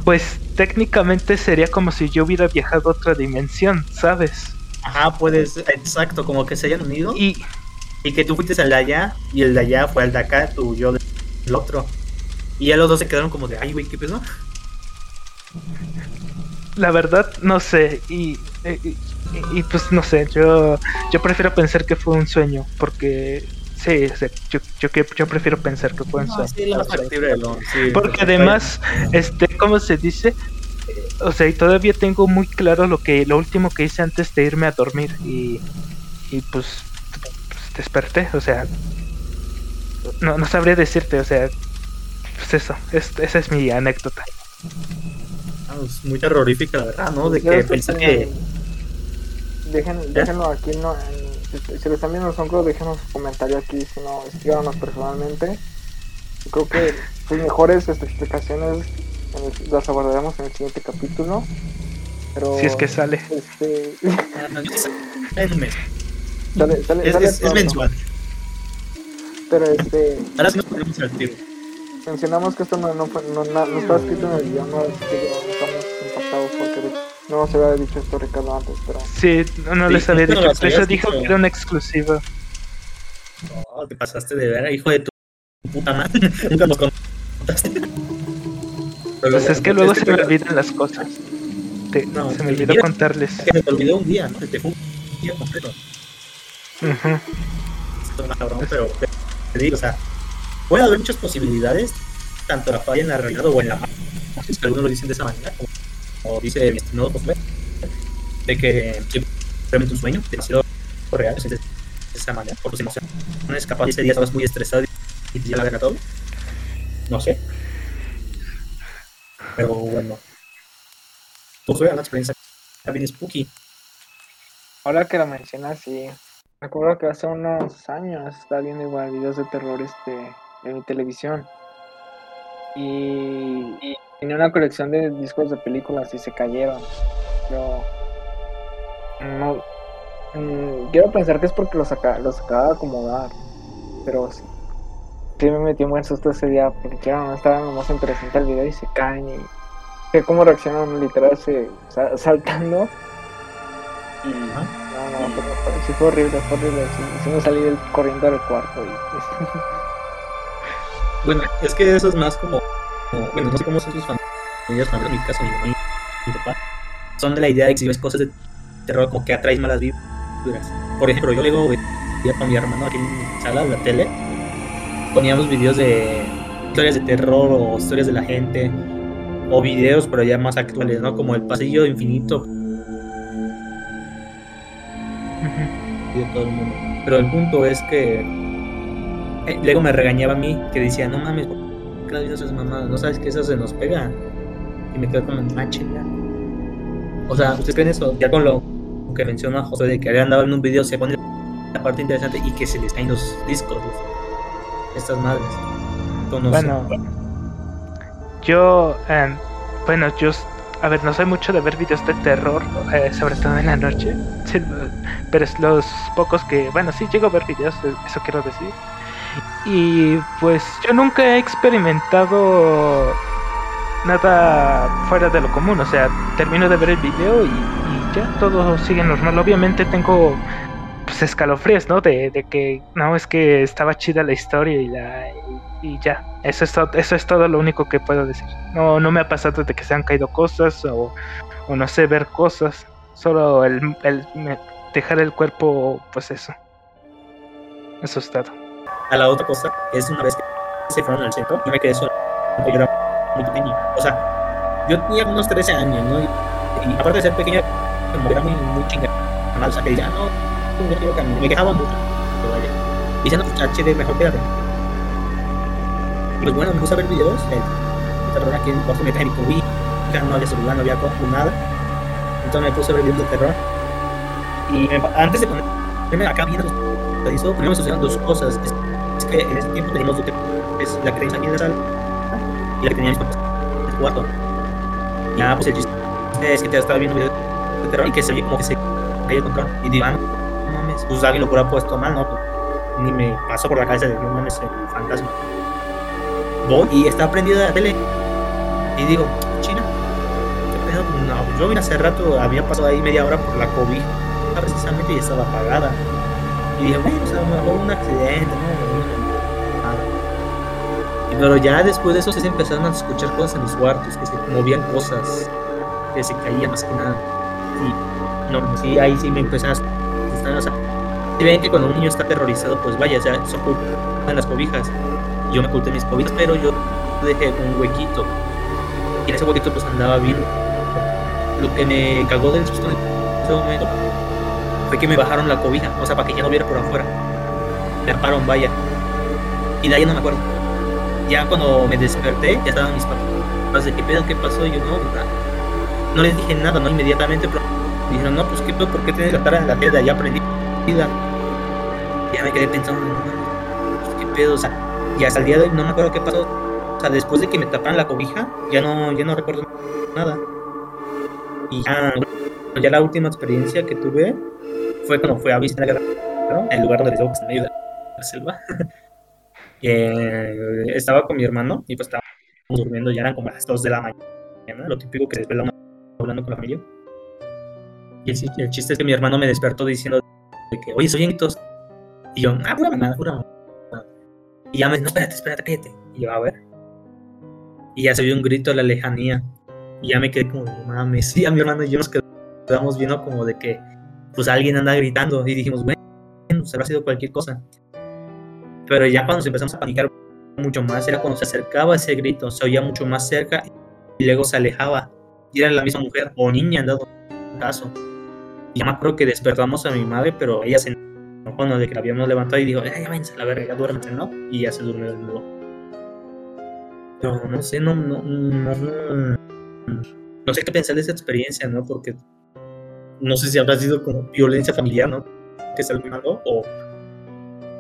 Pues técnicamente sería como si yo hubiera viajado a otra dimensión, ¿sabes? ajá, puedes, exacto, como que se hayan unido Y y que tú fuiste al de allá y el de allá fue al de acá, tú yo del otro. Y ya los dos se quedaron como de, ay, güey, ¿qué pedo? La verdad no sé y, y, y- y, pues no sé yo yo prefiero pensar que fue un sueño porque sí, sí, yo, yo, prefiero pensar que fue un No, sueño. sí, lo más factible de lo- sí, porque además este cómo se dice o sea y todavía tengo muy claro lo que lo último que hice antes de irme a dormir y y pues, pues, desperté o sea no, no sabría decirte o sea pues eso es- esa es mi anécdota es muy terrorífica, la verdad, ¿no? De que pensé que- que... Dejen, déjenlo aquí, no, en- si, si lo están viendo en Sonclo, déjenos un comentario aquí, si no, escríbanos personalmente. Yo creo que sus mejores explicaciones en el- las abordaremos en el siguiente capítulo. Pero, si es que sale Este, es- sale, sale, sale mensual. Pero este, Ahora sí nos ponemos al tiro. Mencionamos que esto no, no, fue- no, no estaba escrito en el guion, no, así que yo- estamos impactados porque no se había dicho esto Ricardo antes, pero Sí, no, no Sí, les había dicho. las Por eso dijo que era una exclusiva. No, te pasaste de ver, hijo de tu puta madre. Nunca nos contaste. Pero Pues es que luego se me olvidan las cosas. Te- No, se me olvidó contarles. Que se te olvidó un día, ¿no? Se te fue un día completo. Ujú. Esto es más cabrón, pero te digo, o sea, puede haber muchas posibilidades, tanto la falla en la realidad o en la magia, que algunos lo dicen de esa manera, como, como dice mi estimado de que simplemente un sueño, demasiado real, es de esa manera, por tus emociones, capaz ese día estabas muy estresado y te la todo. No sé. Pero bueno. Josué, una experiencia bien spooky. Ahora que lo mencionas, sí. Me acuerdo que hace unos años estaba viendo igual videos de terror este, en mi televisión. Y, y tenía una colección de discos de películas y se cayeron. Pero no. mm, quiero pensar que es porque los, aca- los acababa de acomodar. Pero sí, sí me metí un buen susto ese día porque claro, no estaba nomás interesante el video y se caen y sé cómo reaccionan literal se, sa- saltando. Y no, no, fue- sí fue horrible, fue horrible. Sí, sí me salí del, corriendo del cuarto. Y, Bueno, es que eso es más como, como- bueno, no sé cómo son tus familias, pero en mi caso, mi mamá y mi papá, son de la idea de que si ves cosas de terror como que atraes malas vibras. Por ejemplo, yo luego veía con mi hermano aquí en mi sala, en la tele, poníamos videos de historias de terror o historias de la gente, o videos, pero ya más actuales, ¿no? Como el pasillo infinito de todo el mundo. Pero el punto es que eh, luego me regañaba a mí, que decía, no mames, ¿por qué las esas mamadas? ¿No sabes que eso se nos pega? Y me quedo con la mancha ya. O sea, ¿ustedes creen eso? Ya con lo que menciona José de que habían dado en un video, se pone la parte interesante y que se les caen los discos, estas madres. Entonces. Bueno, yo, eh, bueno, yo, a ver, no soy mucho de ver videos de terror, eh, sobre todo en la noche, pero es los pocos que, bueno, sí llego a ver videos, eso quiero decir. Y pues yo nunca he experimentado nada fuera de lo común, o sea, termino de ver el video y, y ya todo sigue normal. Obviamente tengo pues escalofríos, ¿no? De, de que no es que estaba chida la historia y la y ya, eso es, todo, eso es todo lo único que puedo decir. No, no me ha pasado de que se han caído cosas o, o no sé, ver cosas. Solo el, el dejar el cuerpo, pues eso. Asustado. A la otra cosa es una vez que se fueron al centro, yo me quedé solo. Yo era muy pequeño. O sea, yo tenía unos 13 años, ¿no? Y, y aparte de ser pequeño, como era muy, muy chingada. O sea, que decía, no. Me quejaba mucho. Pero vaya. Diciendo, HD, mejor quédate. Y pues bueno, me puse a ver videos. El, el terror aquí en cuarto me traje mi no había celular, no había compu, nada. Entonces me puse a ver videos de terror. Y me- antes de ponerme acá viendo videos, primero me sucedieron dos cosas. Es, que en ese tiempo teníamos dos es la creencia aquí en la y la que papás en el cuarto. Y nada, pues el chiste es que te estaba viendo videos de y que se oye como que se cae el control. Y digo, ah, no, mames, pues alguien lo hubiera puesto mal, ¿no? Pues, ni me pasó por la cabeza de que no mames, fantasma. Y está prendida la tele. Y digo, China, ¿qué pedo? No, yo mira, hace rato había pasado ahí media hora por la cobija precisamente y estaba apagada. Y dije, bueno, o sea, un accidente, pero ya después de eso se empezaron a escuchar cosas en los cuartos, que se movían cosas, que se caían más que nada. Y no, sí, ahí sí me empecé a asustar. O sea, si ven que cuando un niño está aterrorizado, pues vaya, o sea, se ocultan las cobijas. Yo me oculté mis cobijas, pero yo dejé un huequito. Y en ese huequito pues andaba viendo. Lo que me cagó del susto en ese momento fue que me bajaron la cobija, o sea, para que ya no viera por afuera. Me taparon, vaya. Y de ahí no me acuerdo. Ya cuando me desperté, ya estaban mis papás. ¿De qué pedo? ¿Qué pasó? Yo no. No les dije nada, ¿no? Inmediatamente, pero dijeron, no, pues qué pedo, ¿por qué tienes la cara en la piedra? Ya aprendí. Ya me quedé pensando, no, pues qué pedo, o sea, y hasta el día de hoy no me acuerdo qué pasó. O sea, después de que me taparon la cobija, ya no, ya no recuerdo nada. Y ya, ya la última experiencia que tuve fue cuando fui a visitar guerra, el lugar donde digo que en la selva. Eh, estaba con mi hermano y pues estábamos durmiendo, ya eran como las 2 de la mañana, lo típico que desvela hablando con la familia. Y el, el chiste es que mi hermano me despertó diciendo de que, oye, soy gritos. Y yo, ah, pura mamada, pura mamada. Y ya me dice, no, espérate, espérate, cállate. Y yo, a ver. Y ya se vio un grito a la lejanía. Y ya me quedé como, mames. Sí, a mi hermano y yo nos quedamos viendo como de que, pues alguien anda gritando. Y dijimos, bueno, pues habrá sido cualquier cosa. Pero ya cuando empezamos a panicar mucho más, era cuando se acercaba ese grito, se oía mucho más cerca y luego se alejaba. Y era la misma mujer o niña en dado caso. Y ya me acuerdo que despertamos a mi madre, pero ella se enojó que la habíamos levantado y dijo, "Ay, ya váyanse la verga, ya duérmense, ¿no? Y ya se durmió de nuevo. Pero no sé, no, no, no, no, sé qué pensar de esa experiencia, ¿no? Porque no sé si habrá sido como violencia familiar, ¿no? Que se algo o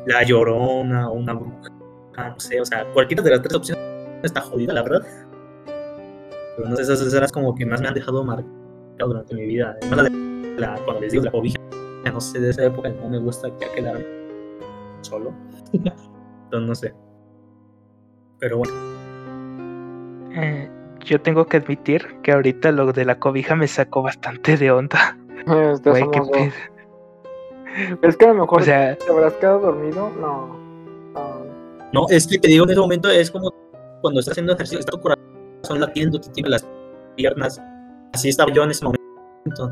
la llorona o una bruja, no sé, o sea, cualquiera de las tres opciones está jodida, la verdad. Pero no sé, esas escenas como que más me han dejado marcado durante mi vida. Además, la de la, cuando les digo la cobija, no sé, de esa época no me gusta ya quedarme solo. Entonces, no sé. Pero bueno. Eh, yo tengo que admitir que ahorita lo de la cobija me sacó bastante de onda. Este, Güey, qué somos Es que a lo mejor O sea, te habrás quedado dormido. No. no. No, es que te digo, en ese momento es como cuando estás haciendo ejercicio, está tu corazón latiendo, te tiene las piernas. Así estaba yo en ese momento.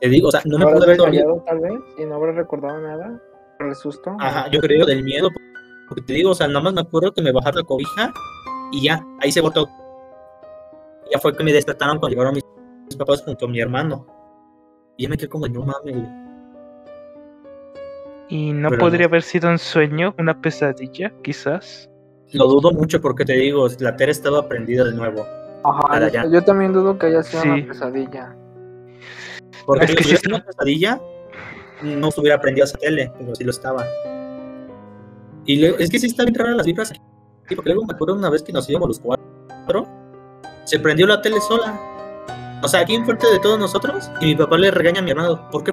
Te digo, o sea, no me pude haber dormido. tal vez y no habrás recordado nada por el susto. Ajá, yo creo del miedo, porque te digo, o sea, nada más me acuerdo que me bajaron la cobija y ya, ahí se botó. Ya fue que me despertaron cuando llegaron mis, mis papás junto a mi hermano. Y ya me quedé como, no mames. Y no Pero podría no. haber sido un sueño, una pesadilla, quizás. Lo dudo mucho porque te digo, la tele estaba prendida de nuevo. Ajá, yo, también dudo que haya sido Sí. una pesadilla. Porque Es si que hubiera sido una pesadilla, no estuviera prendida esa tele, pero sí lo estaba. Y luego, es que sí está bien rara las vibras aquí, porque luego me acuerdo una vez que nos íbamos los cuatro, se prendió la tele sola. O sea, aquí enfrente de todos nosotros, y mi papá le regaña a mi hermano, ¿por qué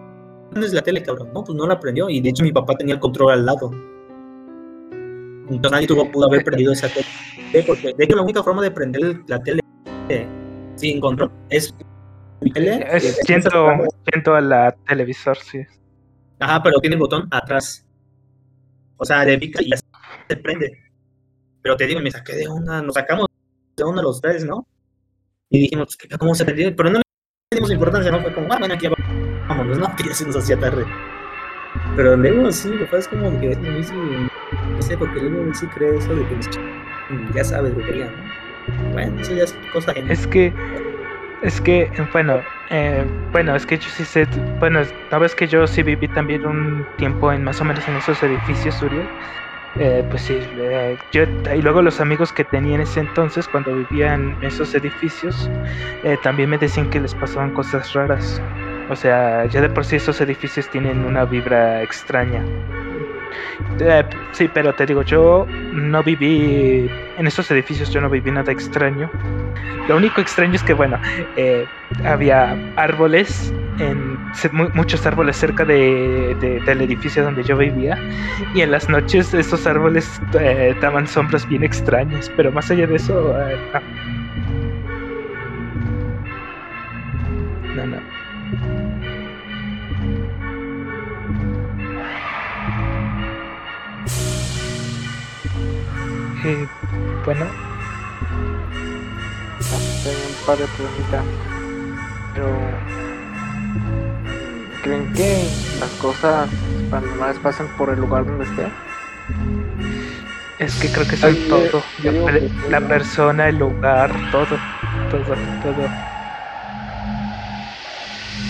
prendes la tele, cabrón? No, pues no la prendió, y de hecho mi papá tenía el control al lado. Entonces nadie tuvo, pudo haber prendido esa tele, porque de hecho la única forma de prender la tele eh, sin control es tele, Es después- yendo a la televisor, sí. Ajá, pero tiene el botón atrás. O sea, de pica y ya se prende. Pero te digo, me saqué de onda, nos sacamos de onda los tres, ¿no? Y dijimos, ¿qué- ¿cómo se perdió? Pero no le dimos importancia, ¿no? Fue como, ah, bueno, aquí ya vámonos, ¿no? Que ya se nos hacía tarde. Pero luego sí, lo que pasa es como que mí sí, no sé, porque luego sí cree eso de que ya sabes brujería, ¿no? Bueno, eso ya es cosa ajena. Es que, es que, bueno, eh, bueno, es que yo sí sé, bueno, sabes que yo sí viví también un tiempo en más o menos en esos edificios, Uriel. Eh, pues sí, eh, yo, y luego los amigos que tenía en ese entonces, cuando vivían en esos edificios, eh, también me decían que les pasaban cosas raras. O sea, ya de por sí esos edificios tienen una vibra extraña. Eh, sí, pero te digo, yo no viví en esos edificios, yo no viví nada extraño. Lo único extraño es que, bueno, eh, había árboles, en, muchos árboles cerca de, de- del edificio donde yo vivía, y en las noches esos árboles eh, daban sombras bien extrañas, pero más allá de eso. No, no. Eh, bueno, Tengo un par de preguntas. Pero. ¿Creen que las cosas paranormales pasan por el lugar donde esté? es que creo que Ay, yo- todo. yo La, la persona, el lugar, todo, todo, todo.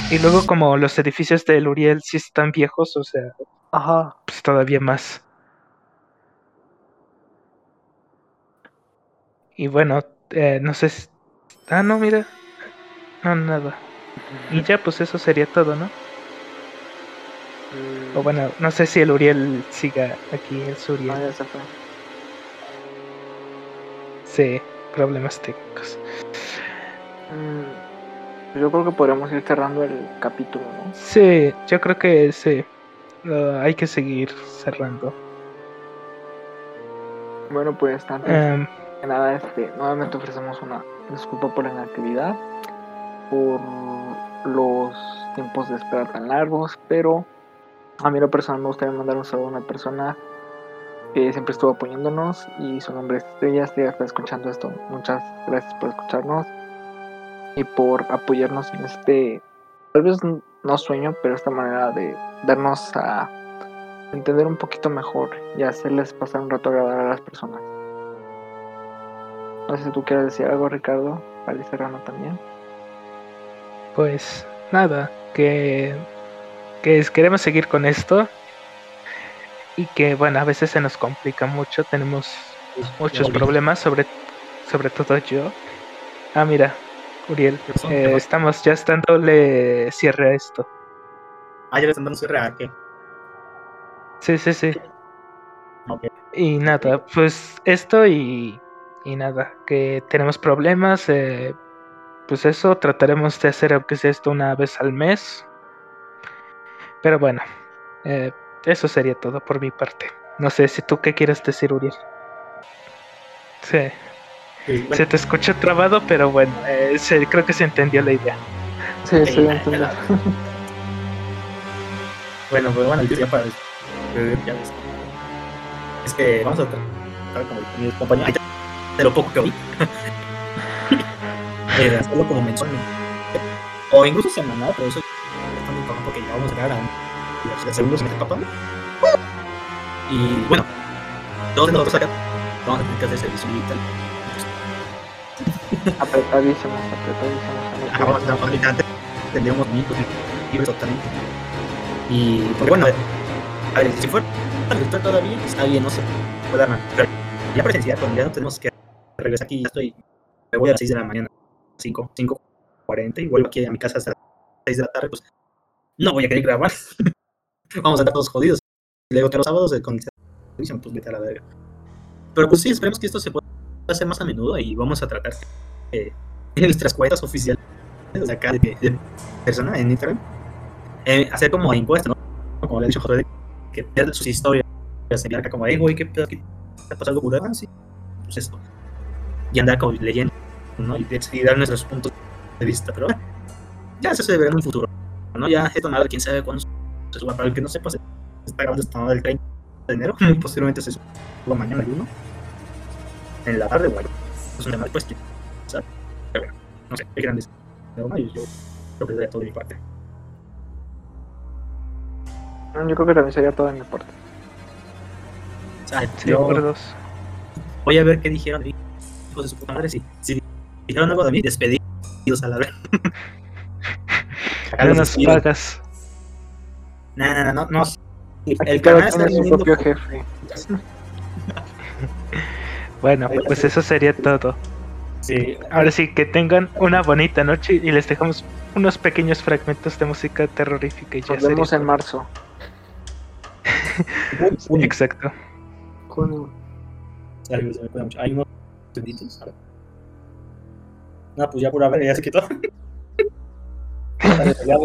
Y luego como los edificios del Uriel sí están viejos, o sea, Ajá. pues todavía más. Y bueno, eh, no sé si... Ah, no, mira. No, nada. Y ya, pues eso sería todo, ¿no? O bueno, no sé si el Uriel siga aquí, el Ah, Suriel. ya se fue. Sí, problemas técnicos. Mm, Yo creo que podríamos ir cerrando el capítulo, ¿no? Sí, yo creo que sí. Hay que seguir cerrando. Bueno, pues antes que nada, este, nuevamente ofrecemos una disculpa por la inactividad, por los tiempos de espera tan largos, pero a mí lo personal me gustaría mandar un saludo a una persona que siempre estuvo apoyándonos y su nombre es Estrella, Estrella está escuchando esto. Muchas gracias por escucharnos y por apoyarnos en este, tal vez no sueño, pero esta manera de darnos a entender un poquito mejor y hacerles pasar un rato agradable a las personas. No sé si tú quieres decir algo, Ricardo, para ir cerrando también. pues nada, que, que es- queremos seguir con esto. Y que bueno, a veces se nos complica mucho, tenemos muchos problemas, sobre, sobre todo yo. Ah, mira, Uriel, eh, estamos ya dándole cierre a esto. Ah, ya le están dando cierre a qué. Sí, sí, sí. Ok. Y nada, pues esto y, y nada, que tenemos problemas, eh, pues eso, trataremos de hacer aunque sea esto una vez al mes. Pero bueno, eh, eso sería todo por mi parte. No sé si tú qué quieres decir, Uriel. Sí, Sí, bueno, se te escucha trabado, pero bueno, eh, se- creo que se entendió la idea. Sí, sí, sí, ya, entiendo. Bueno, pues bueno, ya para ya ves. Es que vamos a tratar como mi compañero, ay, de lo poco que oí, eh, de hacerlo como mensual, o incluso semanal, pero eso está muy cabrón porque ya vamos a llegar a un- el segundo semestre papá. Y bueno, todos nosotros acá vamos a tener que hacer servicio militar. Apretadísimos, apretadísimos. Ajá, vamos a estar fabricante, minutos libres totalmente. Y porque bueno, a ver, si fuera virtual todavía, está bien, no se puede armar. Pero ya presencial, cuando ya no tenemos que regresar aquí, ya estoy, me voy a las 6 de la mañana, 5, 5.40 y vuelvo aquí a mi casa hasta las 6 de la tarde, pues no voy a querer grabar. Vamos a estar todos jodidos. Luego que los sábados eh, con pues vete a la verga. Pero pues sí, esperemos que esto se pueda hacer más a menudo y vamos a tratar eh, en nuestras cuentas oficiales de acá de, de persona en Instagram eh, hacer como encuestas, ¿no? Como le ha dicho José, que pierden sus historias, enviar acá como, hey, güey, ¿qué pedo? ¿Qué pasó algo culero? Ah, sí, pues esto. Y andar como leyendo, ¿no? Y, y dar nuestros puntos de vista, pero ya eso se verá en un futuro, ¿no? Ya esto nada, quién sabe cuándo se suba, para el que no sepa, se está grabando esta del 30 de enero, posiblemente se suba mañana el 1. En la tarde, bueno, es un tema después, ¿sabes? Pero bueno, no sé, hay grandes. Pero no, yo, yo creo que sería todo de mi parte. Yo creo que también sería todo de mi parte. O sea, Sí, yo dos. voy a ver qué dijeron de mí, hijos de su puta madre, si, si dijeron algo de mí, despedidos a la vez. No nos pagas. No, no, no, no, El canal está es su propio jefe. Bueno, pues eso sería todo. Sí, Ahora sí, que tengan una bonita noche y les dejamos unos pequeños fragmentos de música terrorífica y ya Nos vemos sería en marzo. Exacto. Hay unos. No, pues ya por haber, ya se quitó. Ya,